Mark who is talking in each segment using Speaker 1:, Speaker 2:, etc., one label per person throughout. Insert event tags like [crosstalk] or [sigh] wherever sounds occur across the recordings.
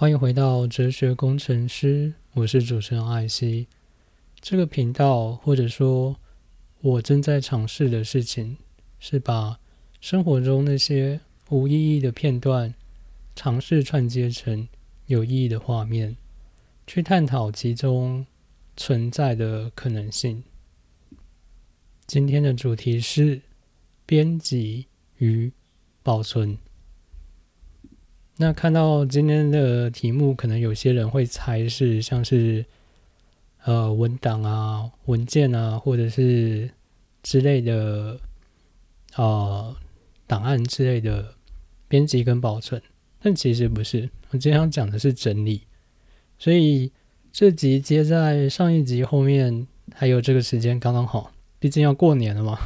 Speaker 1: 欢迎回到哲学工程师，我是主持人艾希。这个频道或者说我正在尝试的事情，是把生活中那些无意义的片段，尝试串接成有意义的画面，去探讨其中存在的可能性。今天的主题是编辑与保存。那看到今天的题目，可能有些人会猜是像是呃文档啊、文件啊，或者是之类的啊档案之类的编辑跟保存，但其实不是。我今天要讲的是整理，所以这集接在上一集后面，还有这个时间刚刚好，毕竟要过年了嘛。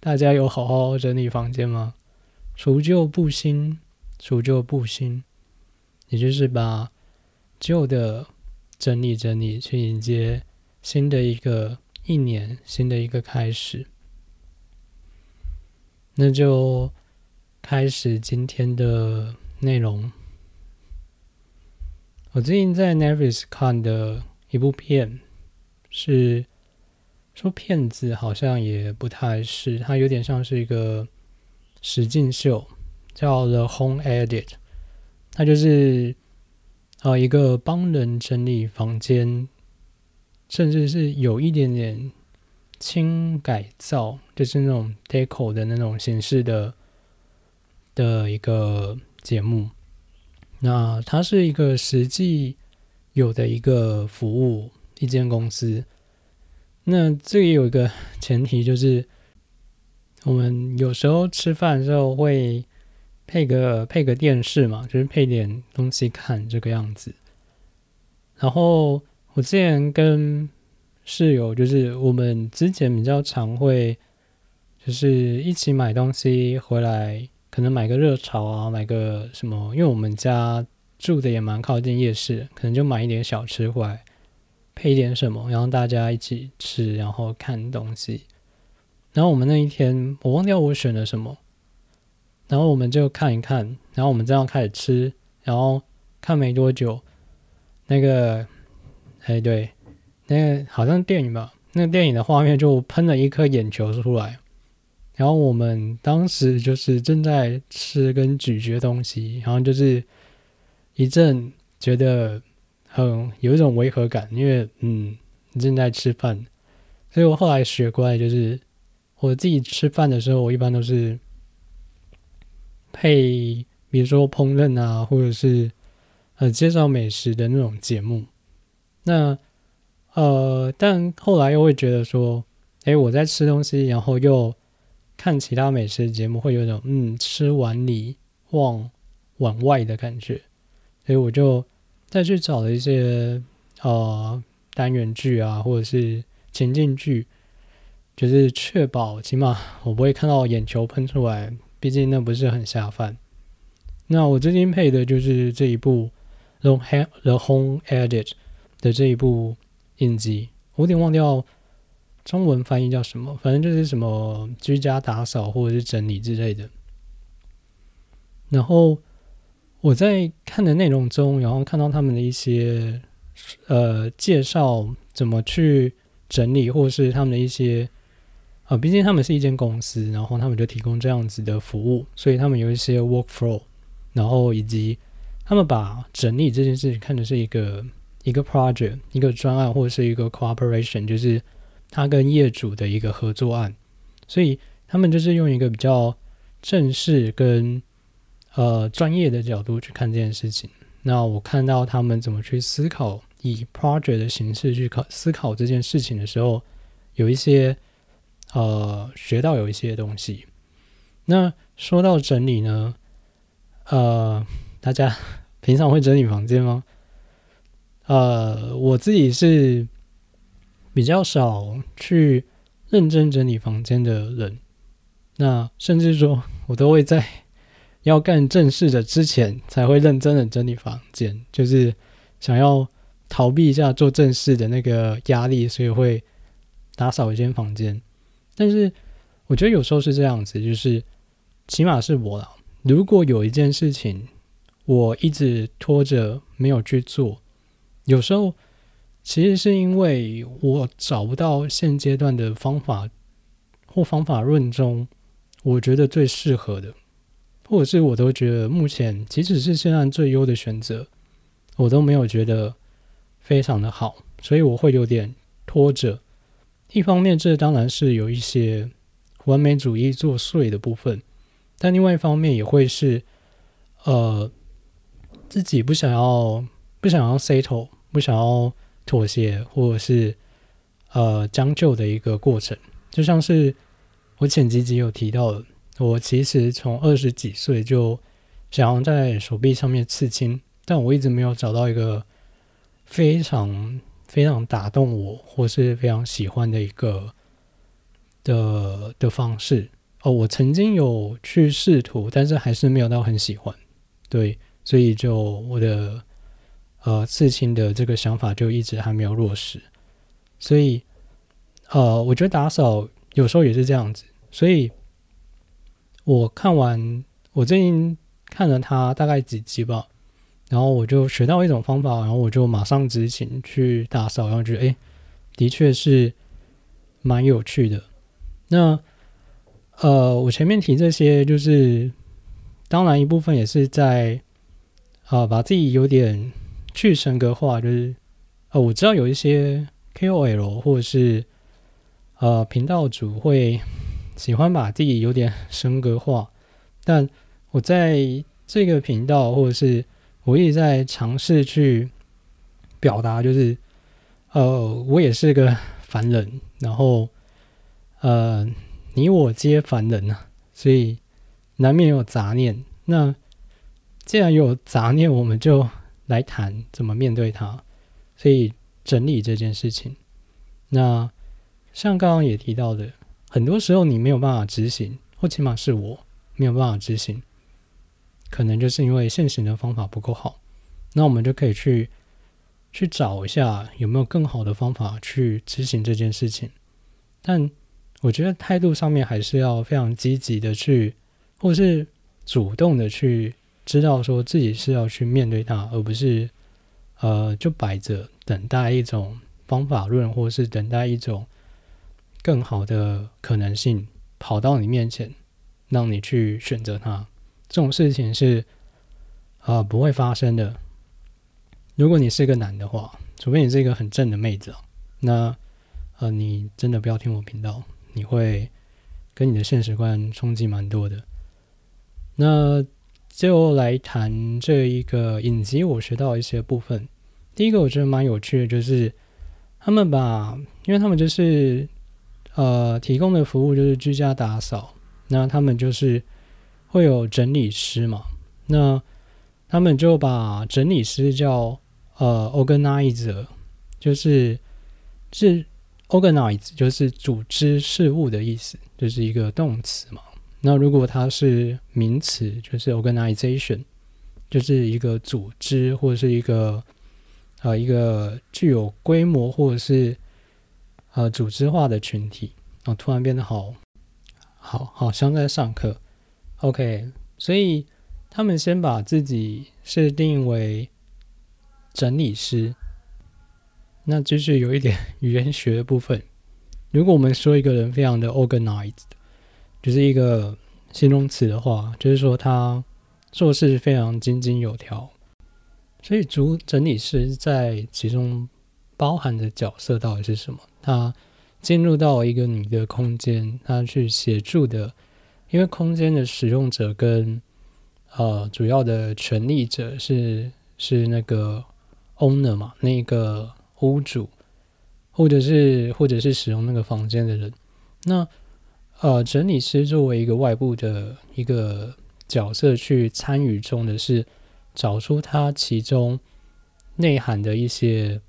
Speaker 1: 大家有好好整理房间吗？除旧布新。除旧布新，也就是把旧的整理整理，去迎接新的一个一年，新的一个开始。那就开始今天的内容。我最近在 Netflix 看的一部片，是说骗子好像也不太是，它有点像是一个实境秀。叫 The Home Edit，它就是呃一个帮人整理房间，甚至是有一点点轻改造，就是那种 deco 的那种形式的的一个节目。那它是一个实际有的一个服务，一间公司。那这里有一个前提，就是我们有时候吃饭的时候会。配个配个电视嘛，就是配点东西看这个样子。然后我之前跟室友，就是我们之前比较常会，就是一起买东西回来，可能买个热炒啊，买个什么，因为我们家住的也蛮靠近夜市，可能就买一点小吃回来，配一点什么，然后大家一起吃，然后看东西。然后我们那一天，我忘掉我选了什么。然后我们就看一看，然后我们这样开始吃，然后看没多久，那个，哎对，那个好像电影吧，那个电影的画面就喷了一颗眼球出来，然后我们当时就是正在吃跟咀嚼东西，然后就是一阵觉得很有一种违和感，因为嗯正在吃饭，所以我后来学乖，就是我自己吃饭的时候，我一般都是。配，比如说烹饪啊，或者是呃介绍美食的那种节目。那呃，但后来又会觉得说，哎，我在吃东西，然后又看其他美食节目，会有种嗯吃碗里忘碗外的感觉。所以我就再去找了一些呃单元剧啊，或者是情境剧，就是确保起码我不会看到眼球喷出来。毕竟那不是很下饭。那我最近配的就是这一部《The Home Edit》的这一部影集，我有点忘掉中文翻译叫什么，反正就是什么居家打扫或者是整理之类的。然后我在看的内容中，然后看到他们的一些呃介绍，怎么去整理，或是他们的一些。啊，毕竟他们是一间公司，然后他们就提供这样子的服务，所以他们有一些 workflow，然后以及他们把整理这件事情看的是一个一个 project，一个专案或者是一个 cooperation，就是他跟业主的一个合作案，所以他们就是用一个比较正式跟呃专业的角度去看这件事情。那我看到他们怎么去思考以 project 的形式去考思考这件事情的时候，有一些。呃，学到有一些东西。那说到整理呢，呃，大家 [laughs] 平常会整理房间吗？呃，我自己是比较少去认真整理房间的人。那甚至说我都会在要干正事的之前才会认真的整理房间，就是想要逃避一下做正事的那个压力，所以会打扫一间房间。但是我觉得有时候是这样子，就是起码是我啦。如果有一件事情我一直拖着没有去做，有时候其实是因为我找不到现阶段的方法或方法论中我觉得最适合的，或者是我都觉得目前即使是现在最优的选择，我都没有觉得非常的好，所以我会有点拖着。一方面，这当然是有一些完美主义作祟的部分，但另外一方面也会是呃。自己不想要，不想要 settle，不想要妥协，或者是呃将就的一个过程，就像是我前几集有提到的，我其实从二十几岁就想要在手臂上面刺青，但我一直没有找到一个非常非常打动我，或是非常喜欢的一个的的方式。哦，我曾经有去试图，但是还是没有到很喜欢，对。所以，就我的呃刺青的这个想法就一直还没有落实。所以，呃，我觉得打扫有时候也是这样子。所以，我看完我最近看了他大概几集吧，然后我就学到一种方法，然后我就马上执行去打扫，然后觉得哎，的确是蛮有趣的。那呃，我前面提这些，就是当然一部分也是在。啊，把自己有点去神格化，就是呃，我知道有一些 KOL 或者是呃频道主会喜欢把自己有点神格化，但我在这个频道或者是我一直在尝试去表达，就是呃，我也是个凡人，然后呃，你我皆凡人啊，所以难免有杂念，那。既然有杂念，我们就来谈怎么面对它。所以整理这件事情，那像刚刚也提到的，很多时候你没有办法执行，或起码是我没有办法执行，可能就是因为现行的方法不够好。那我们就可以去去找一下有没有更好的方法去执行这件事情。但我觉得态度上面还是要非常积极的去，或是主动的去。知道说自己是要去面对它，而不是呃就摆着等待一种方法论，或是等待一种更好的可能性跑到你面前，让你去选择它。这种事情是啊不会发生的。如果你是个男的话，除非你是一个很正的妹子，那呃你真的不要听我频道，你会跟你的现实观冲击蛮多的。那。就来谈这一个影集，我学到一些部分。第一个我觉得蛮有趣的，就是他们把，因为他们就是呃提供的服务就是居家打扫，那他们就是会有整理师嘛，那他们就把整理师叫呃 organizer，就是是 organize 就是组织事务的意思，就是一个动词嘛。那如果它是名词，就是 organization，就是一个组织或者是一个呃一个具有规模或者是呃组织化的群体。哦，突然变得好好好像在上课。OK，所以他们先把自己设定为整理师，那就是有一点 [laughs] 语言学的部分。如果我们说一个人非常的 organized。就是一个形容词的话，就是说他做事非常井井有条。所以主整理师在其中包含的角色到底是什么？他进入到一个你的空间，他去协助的，因为空间的使用者跟呃主要的权利者是是那个 owner 嘛，那个屋主，或者是或者是使用那个房间的人，那。呃，整理师作为一个外部的一个角色去参与中的是找出它其中内涵的一些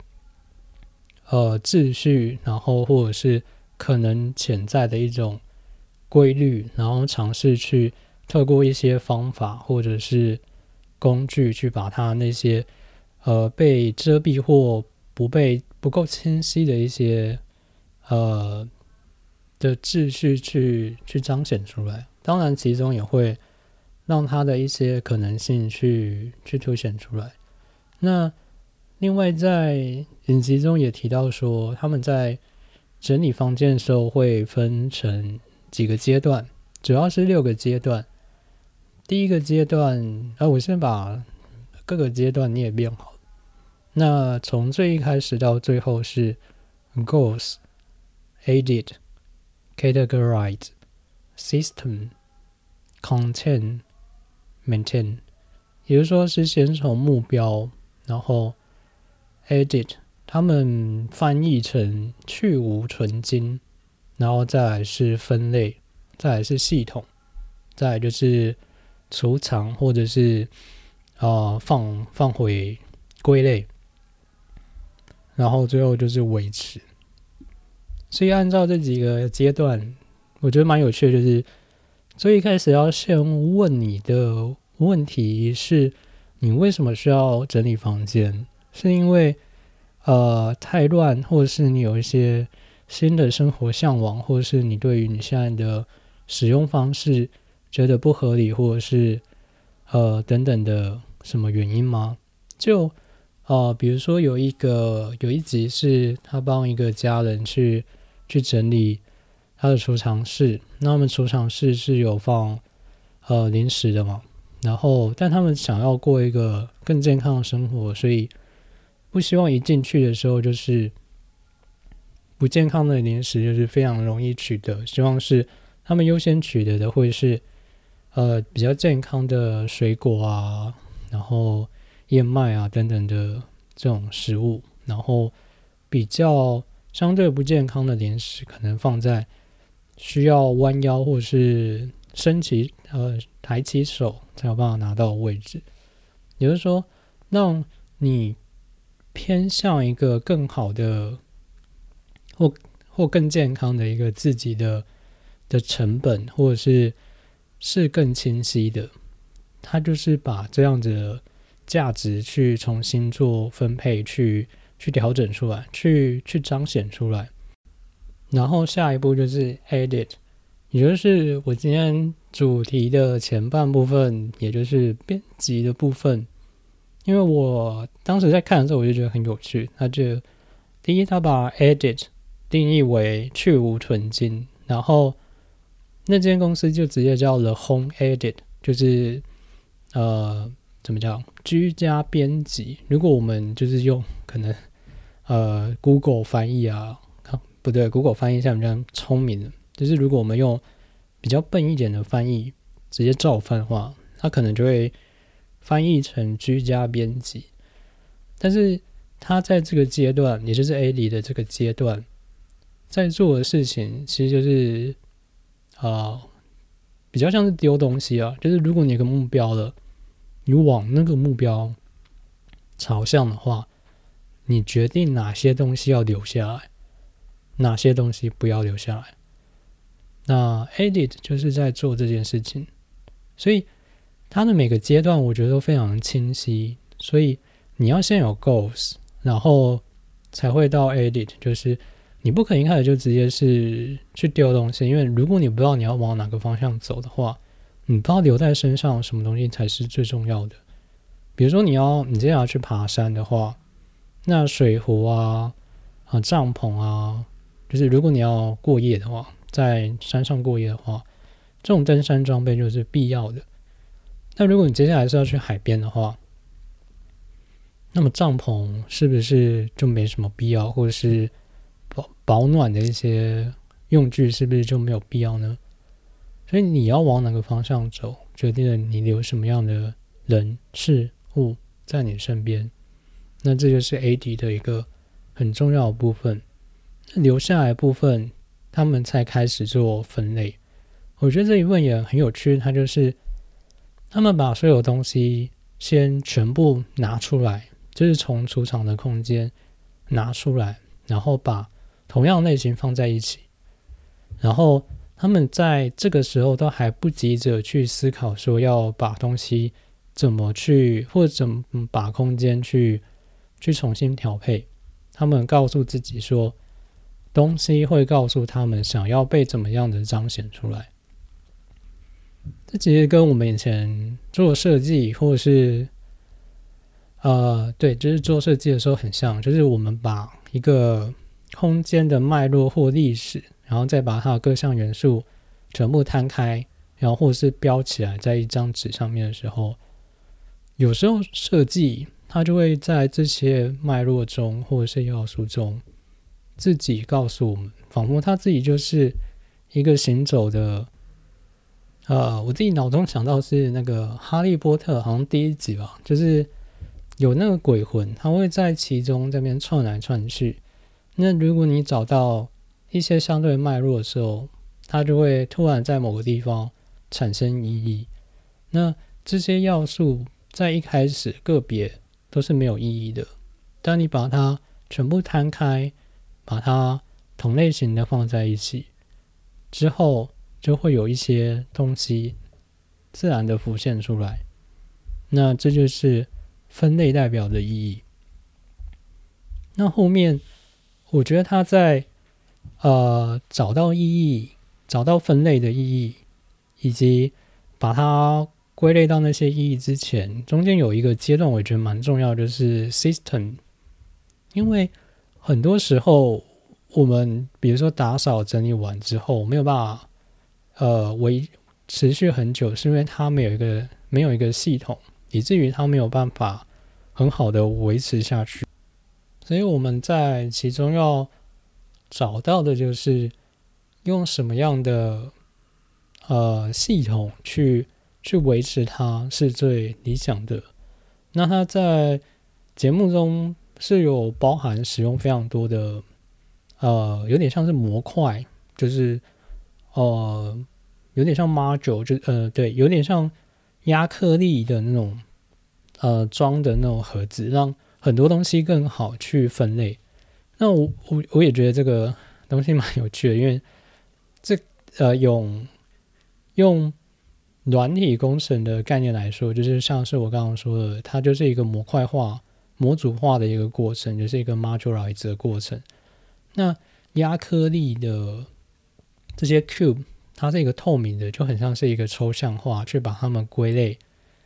Speaker 1: 呃秩序，然后或者是可能潜在的一种规律，然后尝试去透过一些方法或者是工具去把它那些呃被遮蔽或不被不够清晰的一些呃。的秩序去去彰显出来，当然其中也会让它的一些可能性去去凸显出来。那另外在影集中也提到说，他们在整理房间的时候会分成几个阶段，主要是六个阶段。第一个阶段，啊，我先把各个阶段念一遍好。那从最一开始到最后是 goals, edit, categorize, system, content, maintain。也就是说，是先从目标，然后 edit，他们翻译成去无存精，然后再来是分类，再来是系统，再来就是储藏或者是啊放放回归类，然后最后就是维持。所以按照这几个阶段，我觉得蛮有趣的，就是最一开始要先问你的。问题是，你为什么需要整理房间？是因为呃太乱，或者是你有一些新的生活向往，或是你对于你现在的使用方式觉得不合理，或者是呃等等的什么原因吗？就呃比如说有一个有一集是他帮一个家人去去整理他的储藏室，那么储藏室是有放呃零食的嘛？然后，但他们想要过一个更健康的生活，所以不希望一进去的时候就是不健康的零食，就是非常容易取得。希望是他们优先取得的会是呃比较健康的水果啊，然后燕麦啊等等的这种食物，然后比较相对不健康的零食，可能放在需要弯腰或是升起呃。抬起手才有办法拿到位置，也就是说，让你偏向一个更好的或或更健康的一个自己的的成本，或者是是更清晰的。他就是把这样子的价值去重新做分配，去去调整出来，去去彰显出来。然后下一步就是 edit，也就是我今天。主题的前半部分，也就是编辑的部分，因为我当时在看的时候，我就觉得很有趣。他就第一，他把 edit 定义为去无存金，然后那间公司就直接叫了 home edit，就是呃，怎么讲，居家编辑。如果我们就是用可能呃 Google 翻译啊，不对，Google 翻译像不像聪明的，就是如果我们用。比较笨一点的翻译，直接照翻的话，它可能就会翻译成居家编辑。但是他在这个阶段，也就是 A 里的这个阶段，在做的事情，其实就是啊，比较像是丢东西啊。就是如果你有个目标了，你往那个目标朝向的话，你决定哪些东西要留下来，哪些东西不要留下来。那 edit 就是在做这件事情，所以它的每个阶段我觉得都非常清晰。所以你要先有 goals，然后才会到 edit。就是你不可能一开始就直接是去丢东西，因为如果你不知道你要往哪个方向走的话，你不知道留在身上什么东西才是最重要的。比如说你要你接下来去爬山的话，那水壶啊、啊帐篷啊，就是如果你要过夜的话。在山上过夜的话，这种登山装备就是必要的。那如果你接下来是要去海边的话，那么帐篷是不是就没什么必要，或者是保暖的一些用具是不是就没有必要呢？所以你要往哪个方向走，决定了你留什么样的人事物在你身边。那这就是 A D 的一个很重要的部分，那留下来部分。他们才开始做分类，我觉得这一问也很有趣。他就是他们把所有东西先全部拿出来，就是从储藏的空间拿出来，然后把同样类型放在一起。然后他们在这个时候都还不急着去思考说要把东西怎么去或者怎么把空间去去重新调配。他们告诉自己说。东西会告诉他们想要被怎么样的彰显出来。这其实跟我们以前做设计或者是呃，对，就是做设计的时候很像，就是我们把一个空间的脉络或历史，然后再把它的各项元素全部摊开，然后或是标起来在一张纸上面的时候，有时候设计它就会在这些脉络中或者是要素中自己告诉我们，仿佛它自己就是一个行走的。呃，我自己脑中想到是那个《哈利波特》，好像第一集吧，就是。有那个鬼魂，他会在其中这边窜来窜去。那如果你找到一些相对脉络的时候，它就会突然在某个地方产生意义。那这些要素在一开始个别都是没有意义的，当你把它全部摊开，把它同类型的放在一起之后，就会有一些东西自然的浮现出来。那这就是。分类代表的意义。那后面，我觉得他在呃找到意义、找到分类的意义，以及把它归类到那些意义之前，中间有一个阶段，我觉得蛮重要，就是 system。因为很多时候，我们比如说打扫整理完之后，没有办法呃维持续很久，是因为它没有一个没有一个系统。以至于它没有办法很好的维持下去，所以我们在其中要找到的就是用什么样的呃系统去去维持它是最理想的。那它在节目中是有包含使用非常多的呃，有点像是模块，就是呃有点像 module，就呃对，有点像。亚克力的那种，呃，装的那种盒子，让很多东西更好去分类。那我我我也觉得这个东西蛮有趣的，因为这呃用用软体工程的概念来说，就是像是我刚刚说的，它就是一个模块化、模组化的一个过程，就是一个 modularize 的过程。那亚克力的这些 cube。它是一个透明的，就很像是一个抽象化，去把它们归类，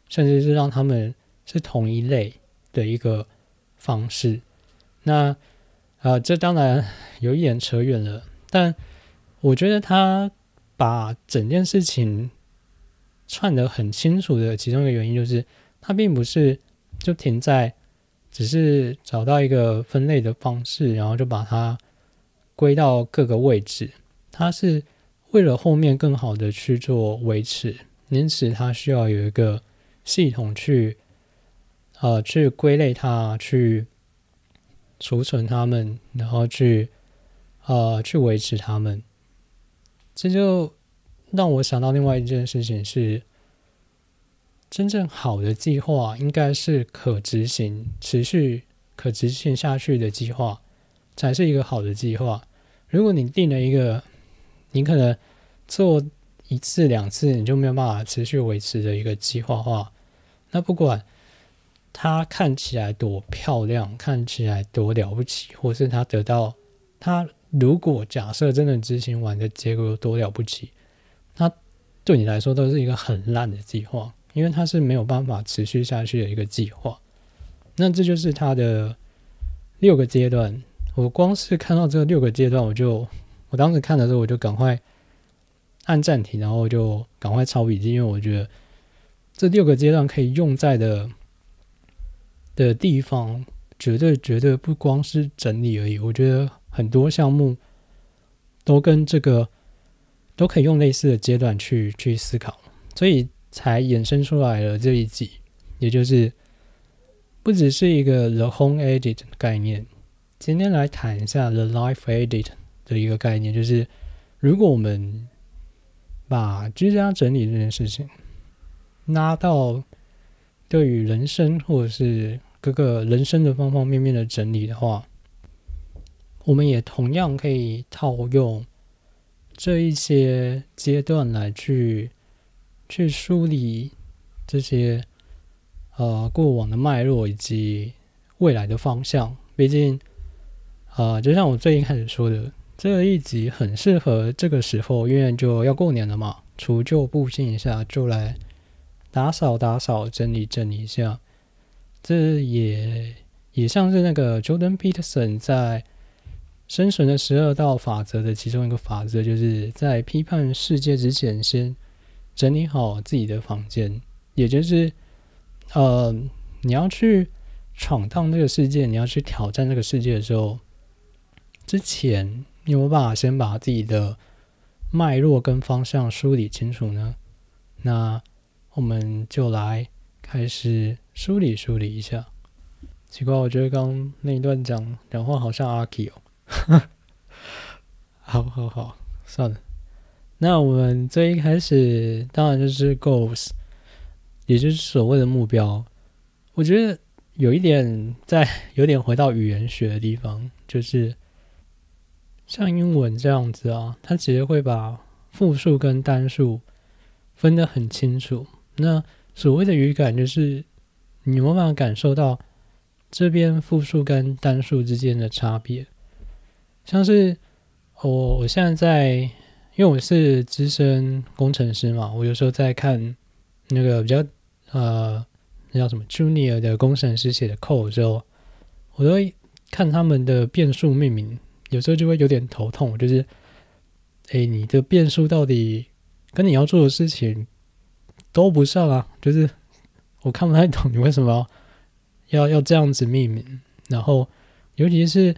Speaker 1: 甚至是让它们是同一类的一个方式。那啊，这当然有一点扯远了，但我觉得他把整件事情串得很清楚的其中一个原因，就是他并不是就停在只是找到一个分类的方式，然后就把它归到各个位置，他是。为了后面更好的去做维持，因此他需要有一个系统去，呃，去归类它，去储存它们，然后去，呃，去维持它们。这就让我想到另外一件事情是，真正好的计划应该是可执行、持续可执行下去的计划，才是一个好的计划。如果你定了一个，你可能做一次两次，你就没有办法持续维持的一个计划化。那不管它看起来多漂亮，看起来多了不起，或是它得到它如果假设真的执行完的结果有多了不起，它对你来说都是一个很烂的计划，因为它是没有办法持续下去的一个计划。那这就是它的六个阶段。我光是看到这六个阶段，我就。我当时看的时候，我就赶快按暂停，然后就赶快抄笔记，因为我觉得这六个阶段可以用在的的地方，绝对绝对不光是整理而已。我觉得很多项目都跟这个都可以用类似的阶段去去思考，所以才衍生出来了这一集，也就是不只是一个 the home edit 概念。今天来谈一下 the life edit。的一个概念就是，如果我们把居家整理这件事情拉到对于人生或者是各个人生的方方面面的整理的话，我们也同样可以套用这一些阶段来去去梳理这些呃过往的脉络以及未来的方向。毕竟，啊，就像我最一开始说的。这一集很适合这个时候，因为就要过年了嘛。除旧布新一下，就来打扫打扫、整理整理一下。这也也像是那个 Jordan Peterson 在《生存的十二道法则》的其中一个法则，就是在批判世界之前，先整理好自己的房间。也就是，呃，你要去闯荡这个世界，你要去挑战这个世界的时候，之前你有没有办法先把自己的脉络跟方向梳理清楚呢？那我们就来开始梳理梳理一下。奇怪，我觉得刚那一段讲讲话好像阿 K 哦。[laughs] 好好好，算了。那我们最一开始当然就是 goals。也就是所谓的目标，我觉得有一点在 [laughs] 有点回到语言学的地方，就是像英文这样子啊，它其实会把复数跟单数分得很清楚。那所谓的语感，就是你有没办法感受到这边复数跟单数之间的差别？像是我我现在在，因为我是资深工程师嘛，我有时候在看那个比较。呃，那叫什么 Junior 的工程师写的 code 的时候，我都会看他们的变数命名，有时候就会有点头痛。就是，哎，你的变数到底跟你要做的事情都不上啊？就是我看不太懂 [laughs] 你为什么要要这样子命名。然后，尤其是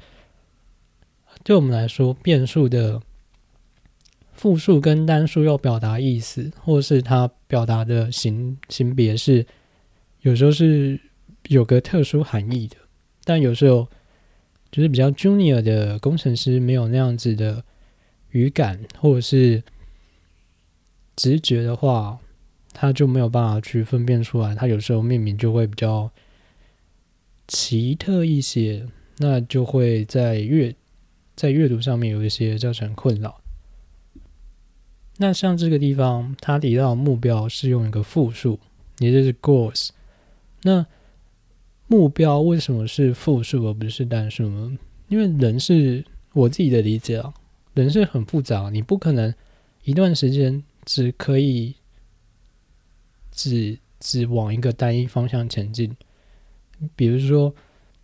Speaker 1: 对我们来说，变数的。复数跟单数要表达意思，或是它表达的形形别是，有时候是有个特殊含义的，但有时候就是比较 junior 的工程师没有那样子的语感或者是直觉的话，他就没有办法去分辨出来。他有时候命名就会比较奇特一些，那就会在阅在阅读上面有一些造成困扰。那像这个地方，他提到目标是用一个复数，也就是 goals。那目标为什么是复数而不是单数呢？因为人是我自己的理解啊，人是很复杂，你不可能一段时间只可以只只往一个单一方向前进。比如说，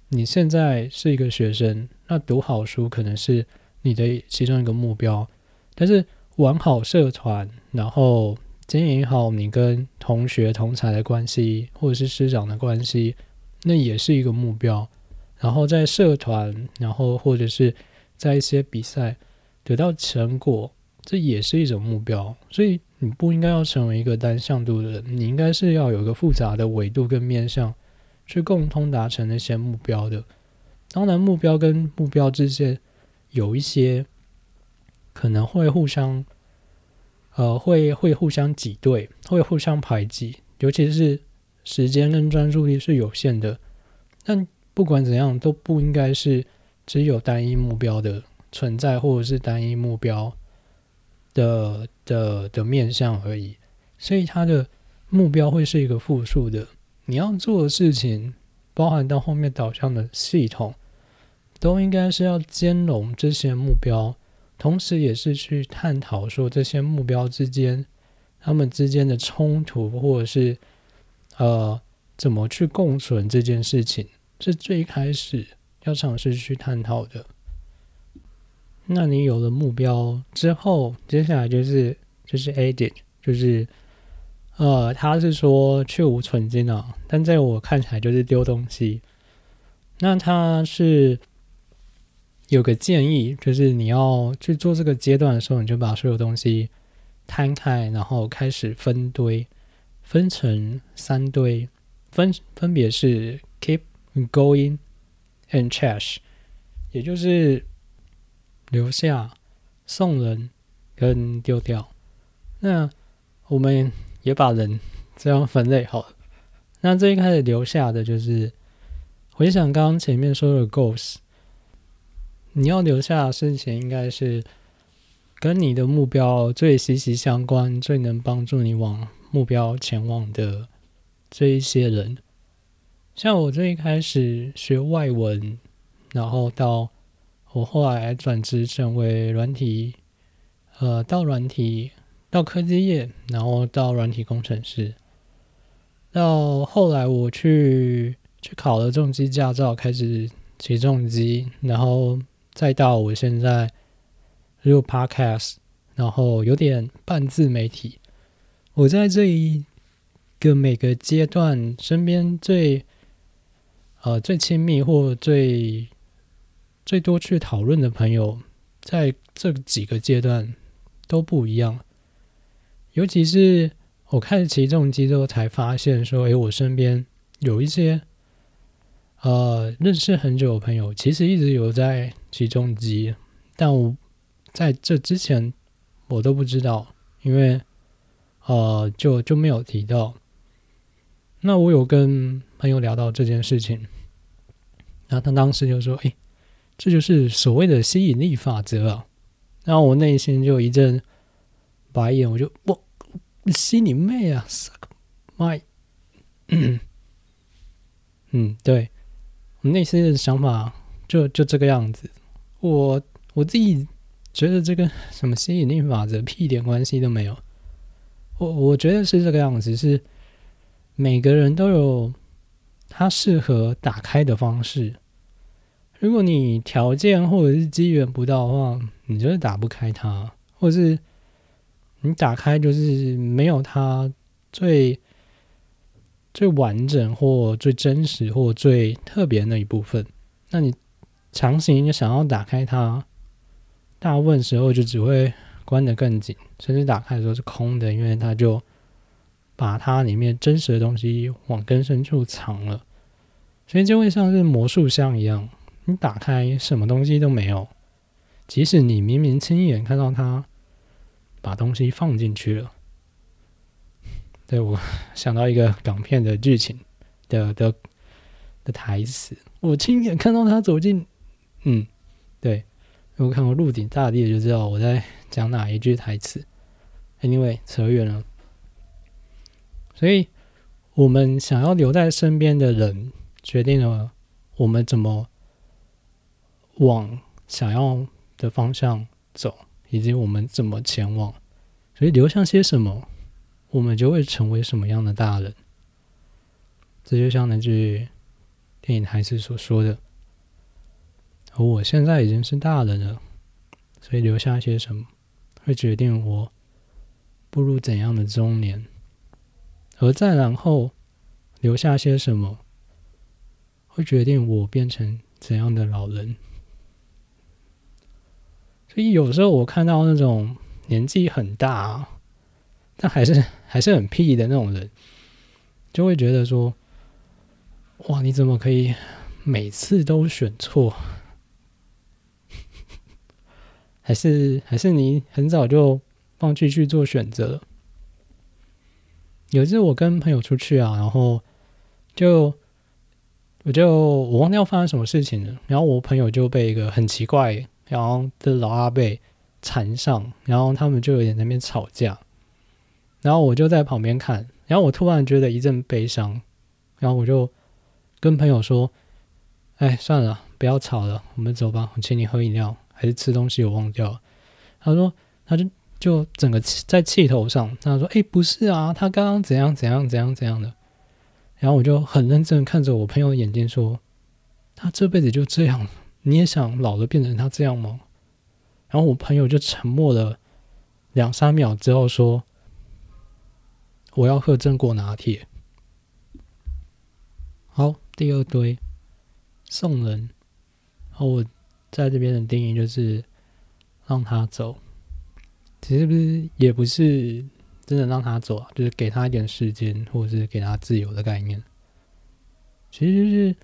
Speaker 1: 你现在是一个学生，那读好书可能是你的其中一个目标，但是。玩好社团，然后经营好你跟同学同才的关系，或者是师长的关系，那也是一个目标。然后在社团，然后或者是在一些比赛得到成果，这也是一种目标。所以你不应该要成为一个单向度的人，你应该是要有一个复杂的维度跟面向，去共同达成那些目标的。当然，目标跟目标之间有一些。可能会互相，呃，会会互相挤兑，会互相排挤，尤其是时间跟专注力是有限的。但不管怎样，都不应该是只有单一目标的存在，或者是单一目标的的的面向而已。所以，它的目标会是一个复数的。你要做的事情，包含到后面导向的系统，都应该是要兼容这些目标。同时，也是去探讨说这些目标之间，他们之间的冲突，或者是呃怎么去共存这件事情，是最开始要尝试去探讨的。那你有了目标之后，接下来就是就是 edit，就是呃，他是说去无存金啊，但在我看起来就是丢东西。那他是。有个建议，就是你要去做这个阶段的时候，你就把所有东西摊开，然后开始分堆，分成三堆，分分别是 keep going and trash，也就是留下、送人跟丢掉。那我们也把人这样分类好。那最一开始留下的就是回想刚刚前面说的 goals。你要留下的事情，应该是跟你的目标最息息相关、最能帮助你往目标前往的这一些人。像我最一开始学外文，然后到我后来转职成为软体，呃，到软体，到科技业，然后到软体工程师，到后来我去去考了重机驾照，开始骑重机，然后再到我现在录 Podcast，然后有点半自媒体。我在这一个每个阶段，身边最呃最亲密或最最多去讨论的朋友，在这几个阶段都不一样。尤其是我开始骑重机之后，才发现说，诶，我身边有一些呃认识很久的朋友，其实一直有在骑重机，但我在这之前我都不知道，因为呃就就没有提到。那我有跟朋友聊到这件事情，然后他当时就说：“诶，这就是所谓的吸引力法则啊！”然后我内心就一阵白眼，我就我。吸你妹啊！suck my，[clears throat] 嗯，对，我内心的想法就就这个样子。我我自己觉得这个什么吸引力法则屁一点关系都没有。我我觉得是这个样子，是每个人都有他适合打开的方式。如果你条件或者是机缘不到的话，你就是打不开它，或者是。你打开就是没有它最最完整或最真实或最特别那一部分。那你强行想要打开它，大部分时候就只会关得更紧，甚至打开的时候是空的，因为它就把它里面真实的东西往更深处藏了。所以就会像是魔术箱一样，你打开什么东西都没有，即使你明明亲眼看到他。把东西放进去了，对我想到一个港片的剧情的的的台词，我亲眼看到他走进，嗯，对，我看过《鹿鼎大帝》就知道我在讲哪一句台词。Anyway，扯远了，所以我们想要留在身边的人，决定了我们怎么往想要的方向走。以及我们怎么前往，所以留下些什么，我们就会成为什么样的大人。这就像那句电影台词所说的：“而我现在已经是大人了，所以留下些什么，会决定我步入怎样的中年，而再然后留下些什么，会决定我变成怎样的老人。”所以有时候我看到那种年纪很大，但还是还是很屁的那种人，就会觉得说：“哇，你怎么可以每次都选错？[laughs] 还是还是你很早就放弃去做选择？”有一次我跟朋友出去啊，然后就我就我忘掉发生什么事情了，然后我朋友就被一个很奇怪。然后的老阿贝缠上，然后他们就有点那边吵架，然后我就在旁边看，然后我突然觉得一阵悲伤，然后我就跟朋友说：“哎，算了，不要吵了，我们走吧，我请你喝饮料还是吃东西，我忘掉了。”他说：“他就就整个在气头上，他说：‘哎，不是啊，他刚刚怎样怎样怎样怎样的。’然后我就很认真看着我朋友的眼睛说：‘他这辈子就这样。’你也想老了变成他这样吗？然后我朋友就沉默了两三秒之后说：“我要喝榛果拿铁。”好，第二堆送人。然后我在这边的定义就是让他走，其实不是也不是真的让他走啊，就是给他一点时间，或者是给他自由的概念。其实就是。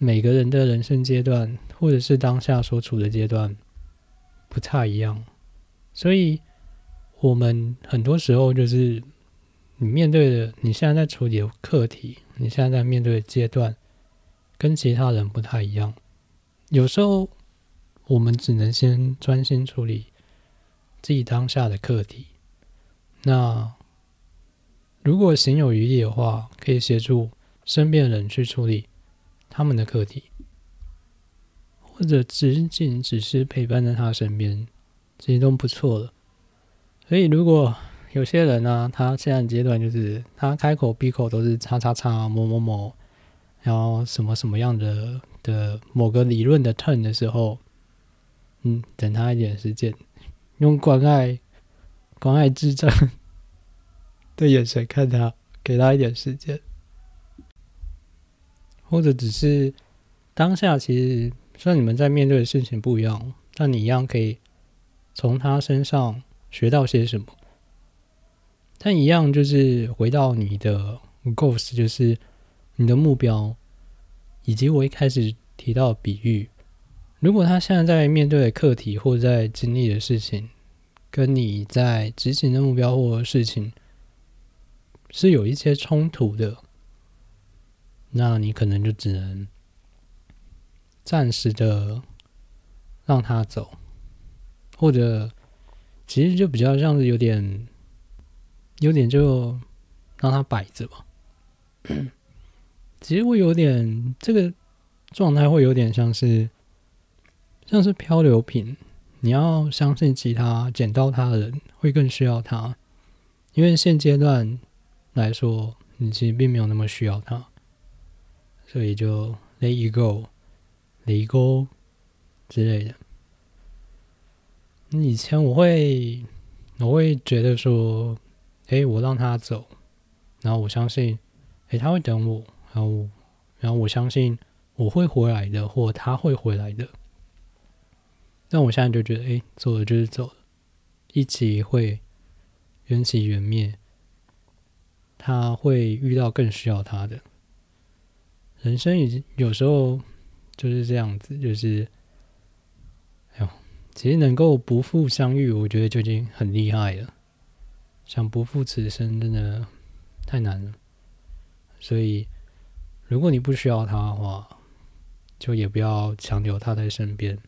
Speaker 1: 每个人的人生阶段，或者是当下所处的阶段，不太一样，所以我们很多时候就是你面对的，你现在在处理的课题，你现在在面对的阶段，跟其他人不太一样。有时候我们只能先专心处理自己当下的课题。那如果行有余力的话，可以协助身边的人去处理。他们的课题，或者仅仅只是陪伴在他身边，其实都不错了。所以如果有些人呢，他现在阶段就是他开口闭口都是叉叉叉某某某，然后什么什么样的的某个理论的 turn 的时候，嗯，等他一点时间，用关爱关爱智障的眼神看他，给他一点时间，或者只是当下，其实虽然你们在面对的事情不一样，但你一样可以从他身上。学到些什么？但一样就是回到你的 goals，就是你的目标，以及我一开始提到比喻。如果他现在在面对的课题或在经历的事情，跟你在执行的目标或事情是有一些冲突的，那你可能就只能暂时的让他走，或者。其实就比较像是有点，有点就让他摆着吧。[clears throat] 其实会有点这个状态会有点像是，像是漂流瓶。你要相信其他捡到它的人会更需要它，因为现阶段来说，你其实并没有那么需要它，所以就 let it go 雷沟之类的。以前我会，我会觉得说，哎，我让他走，然后我相信，哎，他会等我，然后，然后我相信我会回来的，或他会回来的。但我现在就觉得，哎，走了就是走了，一起会缘起缘灭，他会遇到更需要他的。人生已经有时候就是这样子，就是。哎呦其实能够不负相遇，我觉得就已经很厉害了。想不负此生，真的太难了。所以，如果你不需要他的话，就也不要强留他在身边，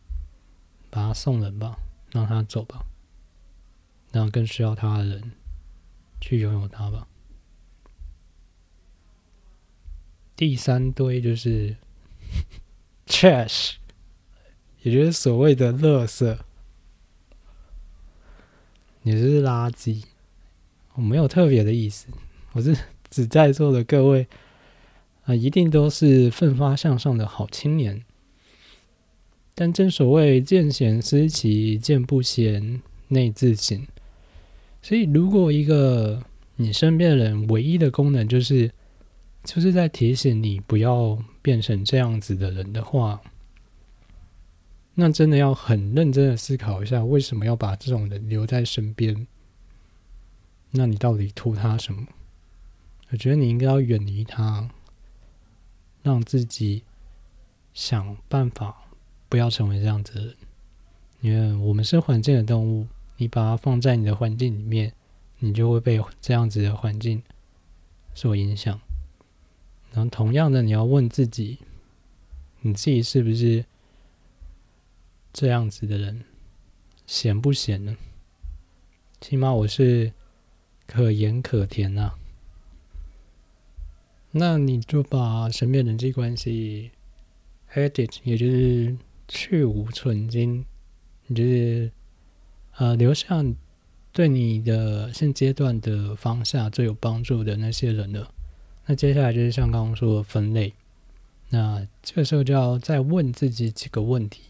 Speaker 1: 把他送人吧，让他走吧，让更需要他的人去拥有他吧。第三堆就是 trash。也就是所谓的“垃圾”，也就是垃圾。我没有特别的意思，我是指在座的各位啊，一定都是奋发向上的好青年。但正所谓“见贤思齐，见不贤内自省”。所以，如果一个你身边的人唯一的功能就是，就是在提醒你不要变成这样子的人的话，那真的要很认真的思考一下，为什么要把这种人留在身边？那你到底图他什么？我觉得你应该要远离他，让自己想办法不要成为这样子的人。因为我们是环境的动物，你把它放在你的环境里面，你就会被这样子的环境所影响。然后同样的，你要问自己，你自己是不是？这样子的人，闲不闲呢？起码我是可盐可甜呐。那你就把身边人际关系 edit，也就是去无存精，就是呃留下对你的现阶段的方向最有帮助的那些人了。那接下来就是像刚刚说的分类，那这个时候就要再问自己几个问题。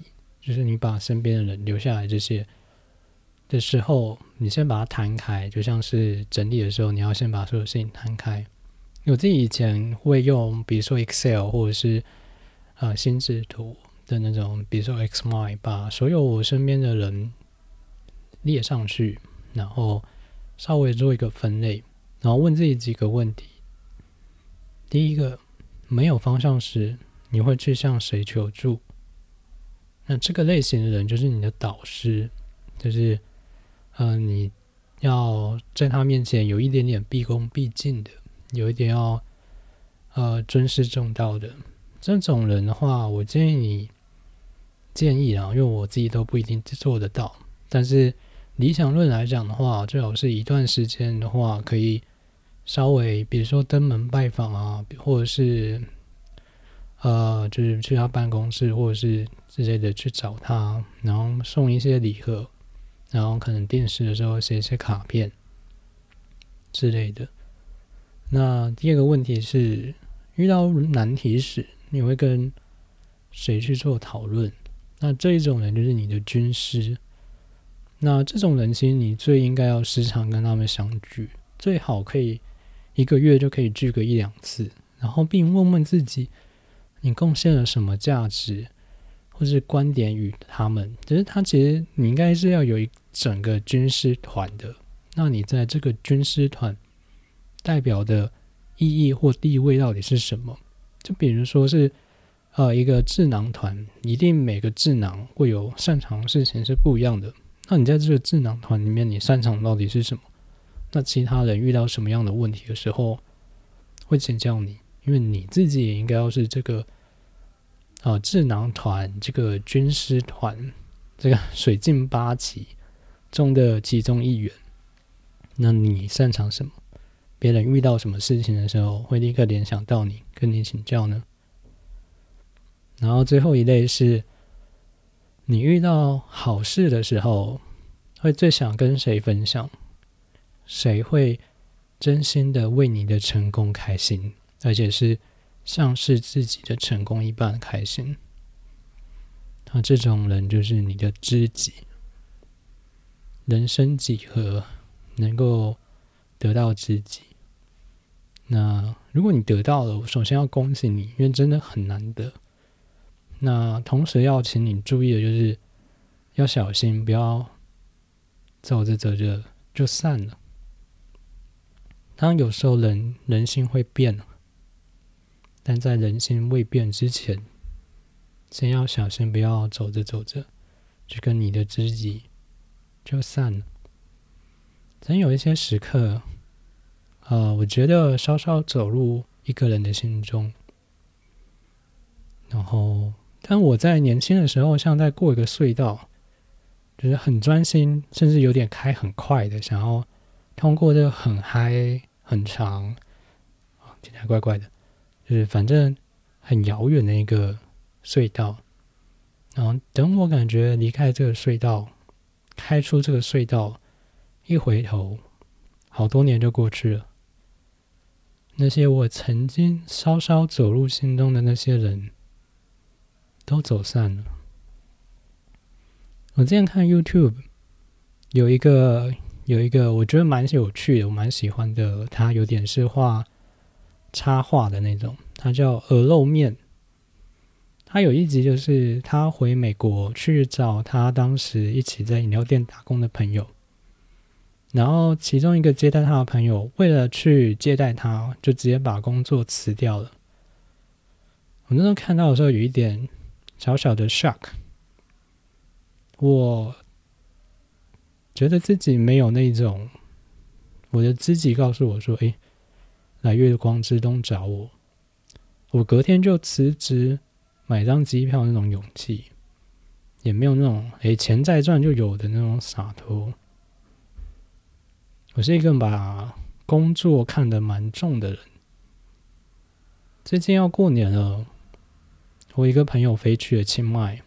Speaker 1: 就是你把身边的人留下来这些的时候，你先把它摊开，就像是整理的时候，你要先把所有事情摊开。我自己以前会用，比如说 Excel 或者是啊心智图的那种，比如说 x m y 把所有我身边的人列上去，然后稍微做一个分类，然后问自己几个问题。第一个，没有方向时，你会去向谁求助？那这个类型的人就是你的导师，就是，嗯，你要在他面前有一点点毕恭毕敬的，有一点要，呃，尊师重道的这种人的话，我建议你建议啊，因为我自己都不一定做得到，但是理想论来讲的话，最好是一段时间的话，可以稍微，比如说登门拜访啊，或者是。呃，就是去他办公室或者是之类的去找他，然后送一些礼盒，然后可能电视的时候写一些卡片之类的。那第二个问题是，遇到难题时，你会跟谁去做讨论？那这一种人就是你的军师。那这种人，其实你最应该要时常跟他们相聚，最好可以一个月就可以聚个一两次，然后并问问自己，你贡献了什么价值，或是观点与他们。就是他其实你应该是要有一整个军师团的。那你在这个军师团代表的意义或地位到底是什么？就比如说是呃一个智囊团，一定每个智囊会有擅长的事情是不一样的。那你在这个智囊团里面，你擅长到底是什么？那其他人遇到什么样的问题的时候，会请教你？因为你自己也应该要是这个啊智囊团这个军师团这个水镜八旗中的其中一员。那你擅长什么？别人遇到什么事情的时候，会立刻联想到你，跟你请教呢？然后最后一类是。你遇到好事的时候，会最想跟谁分享？谁会真心的为你的成功开心，而且是像是自己的成功一般开心？那这种人就是你的知己。人生几何能够得到知己？那如果你得到了，我首先要恭喜你，因为真的很难得。那同时要请你注意的就是，要小心，不要走着走着就散了。当有时候人人心会变，但在人心未变之前，先要小心，不要走着走着就跟你的知己就散了。曾有一些时刻，啊，我觉得稍稍走入一个人的心中，然后。但我在年轻的时候，像在过一个隧道，就是很专心，甚至有点开很快的，想要通过这个很嗨、很长，啊听起来怪怪的，就是反正很遥远的一个隧道。然后等我感觉离开这个隧道，开出这个隧道，一回头，好多年就过去了。那些我曾经稍稍走入心中的那些人。都走散了。我之前看 YouTube 有一个有一个我觉得蛮有趣的，我蛮喜欢的。他有点是画插画的那种，他叫鹅肉面。他有一集就是他回美国去找他当时一起在饮料店打工的朋友，然后其中一个接待他的朋友为了去接待他，就直接把工作辞掉了。我那时候看到的时候有一点。小小的 shock，我觉得自己没有那种，我的知己告诉我说：“哎，来月光之东找我。”我隔天就辞职，买张机票那种勇气，也没有那种“哎，钱再赚就有的”那种洒脱。我是一个把工作看得蛮重的人。最近要过年了。我一个朋友飞去了清迈，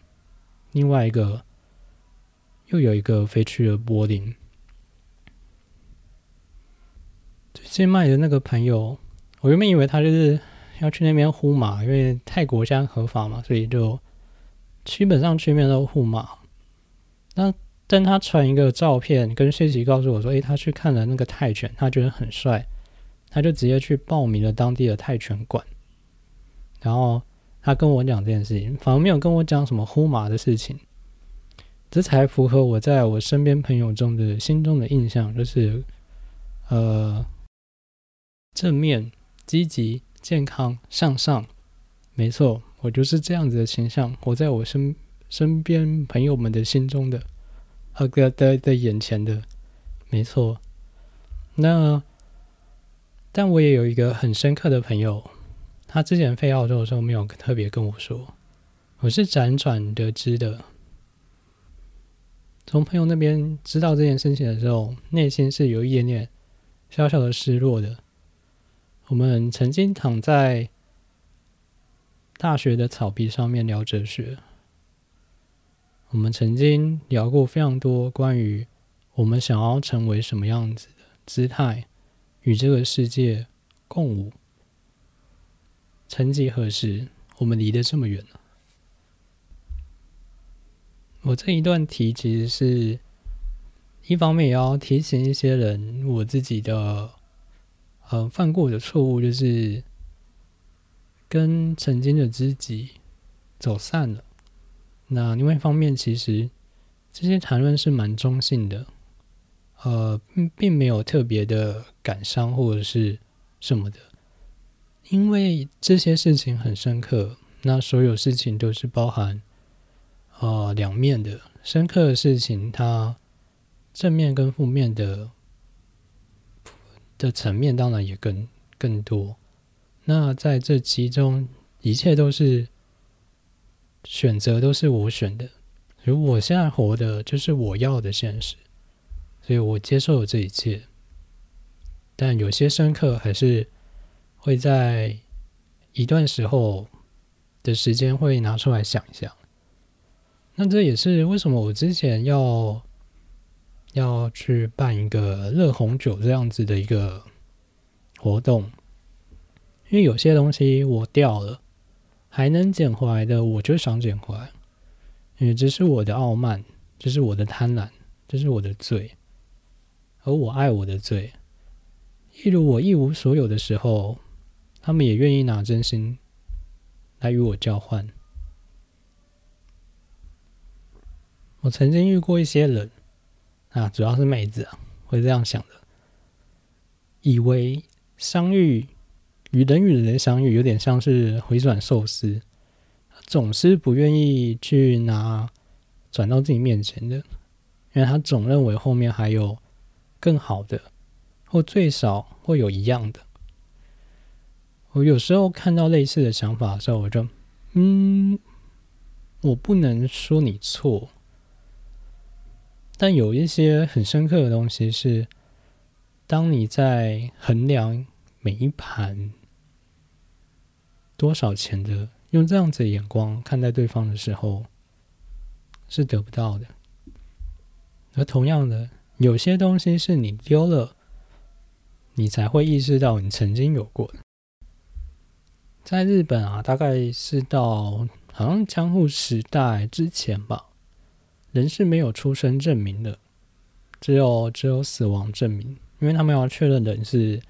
Speaker 1: 另外一个又有一个飞去了柏林。清迈的那个朋友，我原本以为他就是要去那边呼马，因为泰国现在合法嘛，所以就基本上去那边都呼马。那但他传一个照片跟讯息告诉我说：“诶，他去看了那个泰拳，他觉得很帅，他就直接去报名了当地的泰拳馆，然后。”他跟我讲这件事情，反而没有跟我讲什么呼麻的事情，这才符合我在我身边朋友中的心中的印象，就是呃正面、积极、健康、向上。没错，我就是这样子的形象，活在我身身边朋友们的心中的，呃，的的的眼前的，没错。那但我也有一个很深刻的朋友。他之前飞澳洲的时候没有特别跟我说，我是辗转得知的。从朋友那边知道这件事情的时候，内心是有一点点小小的失落的。我们曾经躺在大学的草皮上面聊哲学，我们曾经聊过非常多关于我们想要成为什么样子的姿态，与这个世界共舞。曾几何时，我们离得这么远？我这一段题其实是一方面也要提醒一些人，我自己的呃犯过的错误，就是跟曾经的知己走散了。那另外一方面，其实这些谈论是蛮中性的，呃，并并没有特别的感伤或者是什么的，因为这些事情很深刻。那所有事情都是包含。呃，两面的深刻的事情，它正面跟负面的的层面当然也更更多。那在这其中，一切都是选择，都是我选的。如果我现在活的就是我要的现实，所以我接受了这一切。但有些深刻，还是会在一段时候的时间会拿出来想一想。那这也是为什么我之前要要去办一个热红酒这样子的一个活动，因为有些东西我掉了还能捡回来的，我就想捡回来，因为这是我的傲慢，这是我的贪婪，这是我的罪，而我爱我的罪。例如我一无所有的时候，他们也愿意拿真心来与我交换。我曾经遇过一些人啊，主要是妹子啊，会这样想的，以为相遇与人与人相遇有点像是回转寿司，总是不愿意去拿转到自己面前的，因为他总认为后面还有更好的，或最少会有一样的。我有时候看到类似的想法的时候，我就嗯，我不能说你错。但有一些很深刻的东西是，当你在衡量每一盘多少钱的，用这样子眼光看待对方的时候，是得不到的。而同样的，有些东西是你丢了，你才会意识到你曾经有过的。在日本啊，大概是到好像江户时代之前吧。人是没有出生证明的，只有只有死亡证明，因为他们要确认人是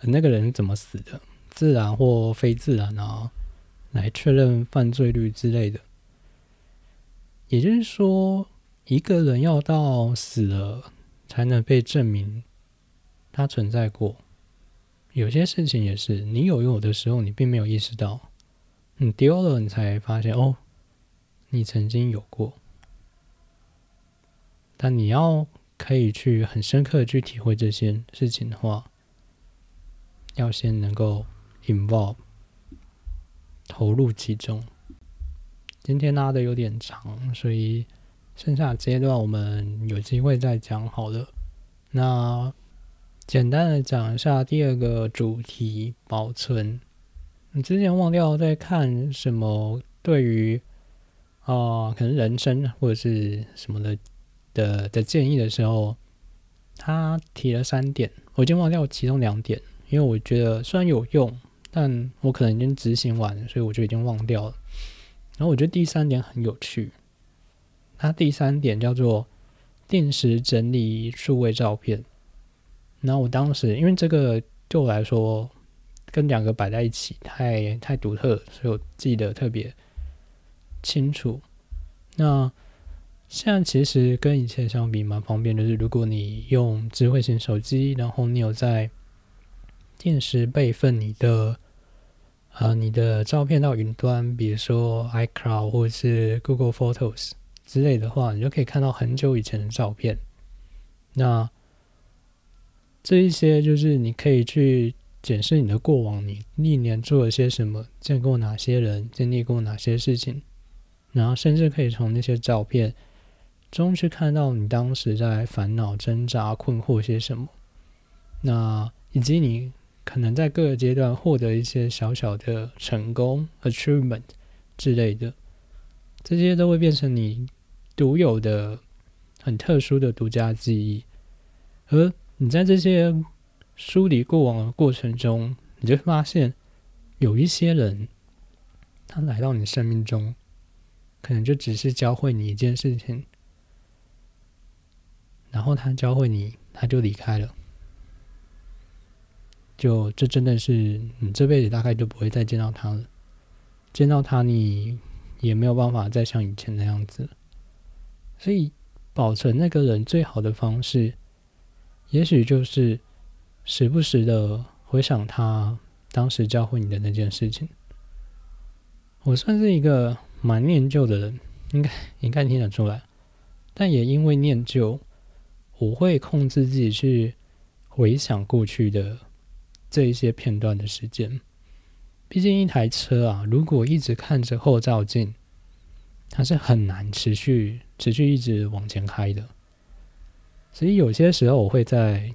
Speaker 1: 那个人怎么死的，自然或非自然啊，来确认犯罪率之类的。也就是说，一个人要到死了才能被证明他存在过。有些事情也是，你有有的时候你并没有意识到，你丢了你才发现哦，你曾经有过。但你要可以去很深刻的去体会这些事情的话，要先能够 involve 投入其中。今天拉的有点长，所以剩下阶段我们有机会再讲好了。那简单的讲一下第二个主题：保存。你之前忘掉在看什么？对于啊，可能人生或者是什么的。的的建议的时候，他提了三点，我已经忘掉其中两点，因为我觉得虽然有用，但我可能已经执行完，所以我就已经忘掉了。然后我觉得第三点很有趣，他第三点叫做定时整理数位照片。然后我当时因为这个对我来说跟两个摆在一起太太独特，所以我记得特别清楚。那现在其实跟以前相比蛮方便，就是如果你用智慧型手机，然后你有在定时备份你的呃你的照片到云端，比如说 iCloud 或者是 Google Photos 之类的话，你就可以看到很久以前的照片。那这一些就是你可以去检视你的过往，你历年做了些什么，见过哪些人，经历过哪些事情，然后甚至可以从那些照片。中去看到你当时在烦恼、挣扎、困惑些什么，那以及你可能在各个阶段获得一些小小的成功 （achievement） 之类的，这些都会变成你独有的、很特殊的独家记忆。而你在这些梳理过往的过程中，你就会发现有一些人，他来到你生命中，可能就只是教会你一件事情，然后他教会你，他就离开了。就这真的是你这辈子大概就不会再见到他了，见到他你也没有办法再像以前那样子，所以保存那个人最好的方式，也许就是时不时的回想他当时教会你的那件事情。我算是一个蛮念旧的人，应该应该听得出来，但也因为念旧，我会控制自己去回想过去的。这一些片段的时间，毕竟一台车啊，如果一直看着后照镜，它是很难持续、持续一直往前开的。所以有些时候，我会在，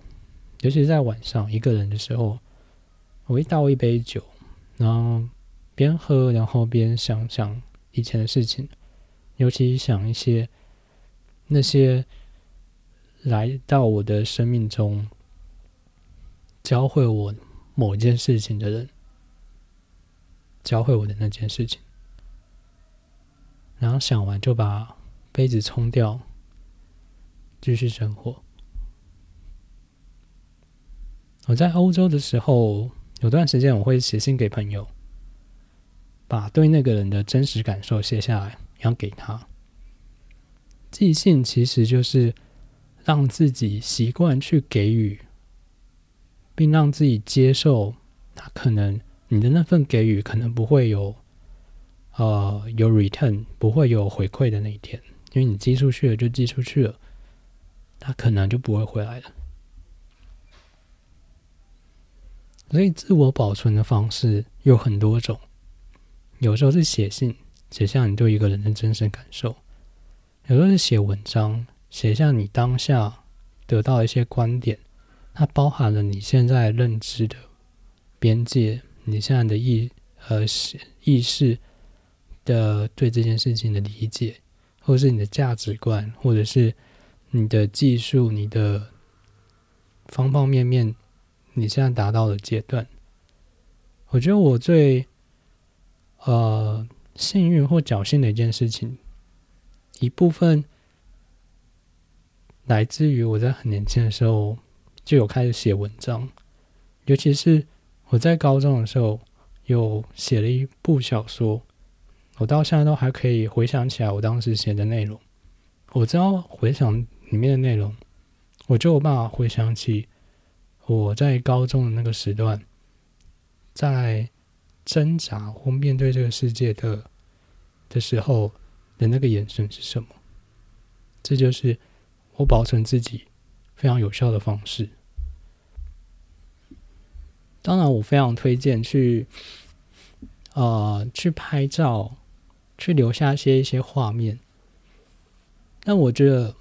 Speaker 1: 尤其是在晚上一个人的时候，我会倒一杯酒，然后边喝，然后边想想以前的事情，尤其想一些那些来到我的生命中。教会我某件事情的人，教会我的那件事情，然后想完就把杯子冲掉，继续生活。我在欧洲的时候，有段时间我会写信给朋友，把对那个人的真实感受写下来，然后给他。寄信其实就是让自己习惯去给予。并让自己接受，那可能你的那份给予可能不会有，呃，有 return，不会有回馈的那一天，因为你寄出去了就寄出去了，他可能就不会回来了。所以自我保存的方式有很多种，有时候是写信，写下你对一个人的真实感受；有时候是写文章，写下你当下得到一些观点。它包含了你现在认知的边界，你现在的意呃意识的对这件事情的理解，或是你的价值观，或者是你的技术，你的方方面面，你现在达到的阶段。我觉得我最呃幸运或侥幸的一件事情，一部分来自于我在很年轻的时候。就有开始写文章，尤其是我在高中的时候，有写了一部小说，我到现在都还可以回想起来我当时写的内容。我知道回想里面的内容，我就有办法回想起我在高中的那个时段，在挣扎或面对这个世界的的时候的那个眼神是什么。这就是我保存自己。非常有效的方式。当然，我非常推荐去，呃，去拍照，去留下些一些画面。但我觉得，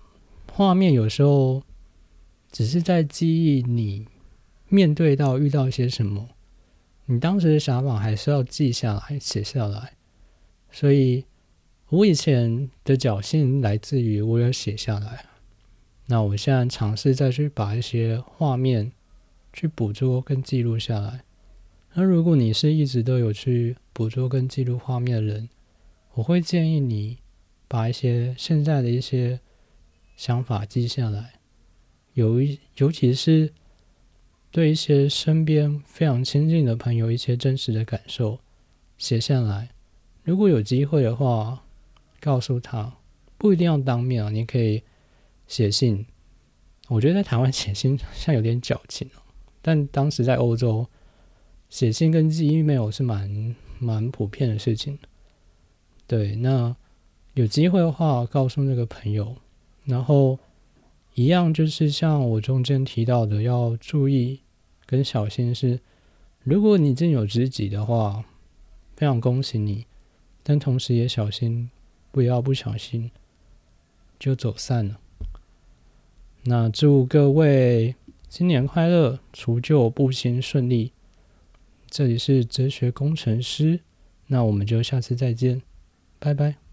Speaker 1: 画面有时候只是在记忆你面对到遇到一些什么，你当时的想法还是要记下来、写下来。所以，我以前的侥幸来自于我有写下来。那我现在尝试再去把一些画面去捕捉跟记录下来。那如果你是一直都有去捕捉跟记录画面的人，我会建议你把一些现在的一些想法记下来，有一尤其是对一些身边非常亲近的朋友一些真实的感受写下来。如果有机会的话，告诉他，不一定要当面啊，你可以。写信，我觉得在台湾 [laughs] 写信像有点矫情哦。但当时在欧洲，写信跟寄 email 是蛮蛮普遍的事情。对，那有机会的话，告诉那个朋友，然后一样就是像我中间提到的，要注意跟小心是，如果你真有知己的话，非常恭喜你，但同时也小心，不要不小心就走散了。那祝各位新年快乐，除旧布新顺利。这里是哲学工程师，那我们就下次再见，拜拜。